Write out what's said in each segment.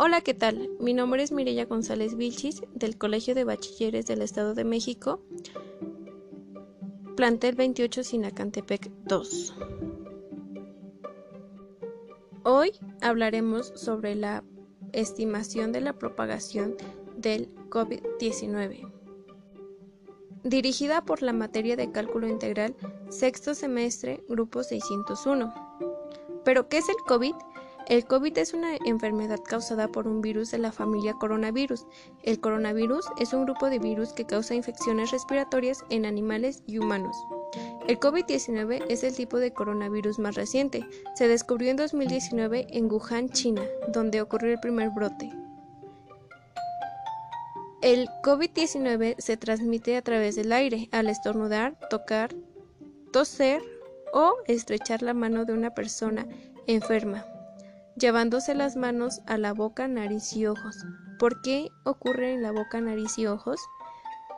Hola, ¿qué tal? Mi nombre es Mireya González Vilchis del Colegio de Bachilleres del Estado de México, plantel 28 Sinacantepec 2. Hoy hablaremos sobre la estimación de la propagación del COVID-19. Dirigida por la materia de cálculo integral, sexto semestre, grupo 601. ¿Pero qué es el COVID? El COVID es una enfermedad causada por un virus de la familia coronavirus. El coronavirus es un grupo de virus que causa infecciones respiratorias en animales y humanos. El COVID-19 es el tipo de coronavirus más reciente. Se descubrió en 2019 en Wuhan, China, donde ocurrió el primer brote. El COVID-19 se transmite a través del aire al estornudar, tocar, toser o estrechar la mano de una persona enferma llevándose las manos a la boca, nariz y ojos. ¿Por qué ocurre en la boca, nariz y ojos?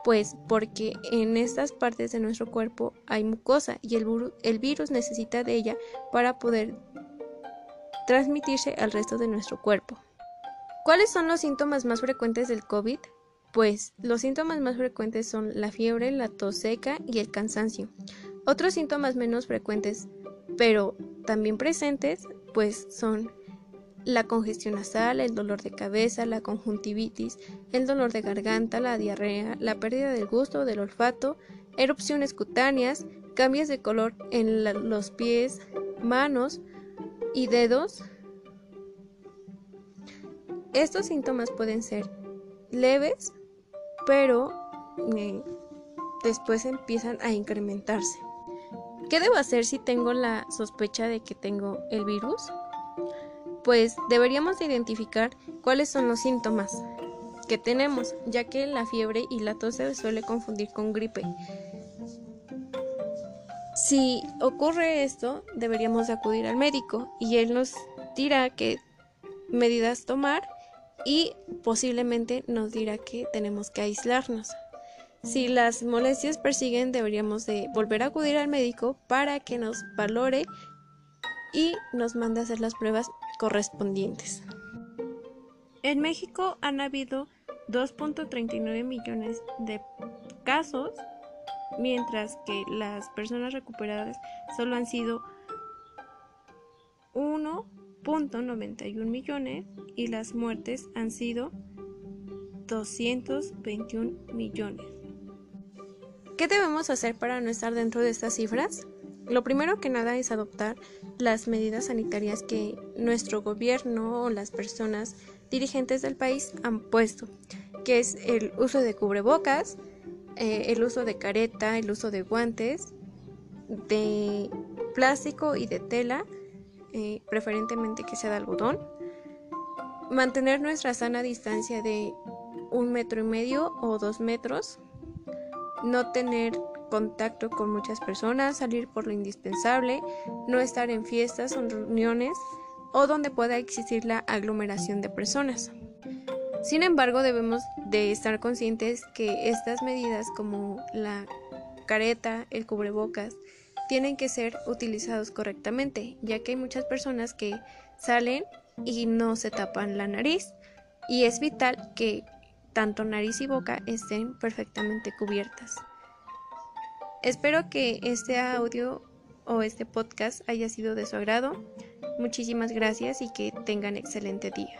Pues porque en estas partes de nuestro cuerpo hay mucosa y el, el virus necesita de ella para poder transmitirse al resto de nuestro cuerpo. ¿Cuáles son los síntomas más frecuentes del COVID? Pues los síntomas más frecuentes son la fiebre, la tos seca y el cansancio. Otros síntomas menos frecuentes, pero también presentes, pues son la congestión nasal, el dolor de cabeza, la conjuntivitis, el dolor de garganta, la diarrea, la pérdida del gusto o del olfato, erupciones cutáneas, cambios de color en los pies, manos y dedos. Estos síntomas pueden ser leves, pero eh, después empiezan a incrementarse. ¿Qué debo hacer si tengo la sospecha de que tengo el virus? Pues deberíamos identificar cuáles son los síntomas que tenemos, ya que la fiebre y la tos se suele confundir con gripe. Si ocurre esto, deberíamos acudir al médico y él nos dirá qué medidas tomar y posiblemente nos dirá que tenemos que aislarnos. Si las molestias persiguen, deberíamos de volver a acudir al médico para que nos valore y nos mande a hacer las pruebas correspondientes. En México han habido 2.39 millones de casos, mientras que las personas recuperadas solo han sido 1.91 millones y las muertes han sido 221 millones. ¿Qué debemos hacer para no estar dentro de estas cifras? Lo primero que nada es adoptar las medidas sanitarias que nuestro gobierno o las personas dirigentes del país han puesto, que es el uso de cubrebocas, eh, el uso de careta, el uso de guantes, de plástico y de tela, eh, preferentemente que sea de algodón, mantener nuestra sana distancia de un metro y medio o dos metros, no tener contacto con muchas personas, salir por lo indispensable, no estar en fiestas o reuniones o donde pueda existir la aglomeración de personas. Sin embargo, debemos de estar conscientes que estas medidas como la careta, el cubrebocas, tienen que ser utilizados correctamente, ya que hay muchas personas que salen y no se tapan la nariz y es vital que tanto nariz y boca estén perfectamente cubiertas. Espero que este audio o este podcast haya sido de su agrado. Muchísimas gracias y que tengan excelente día.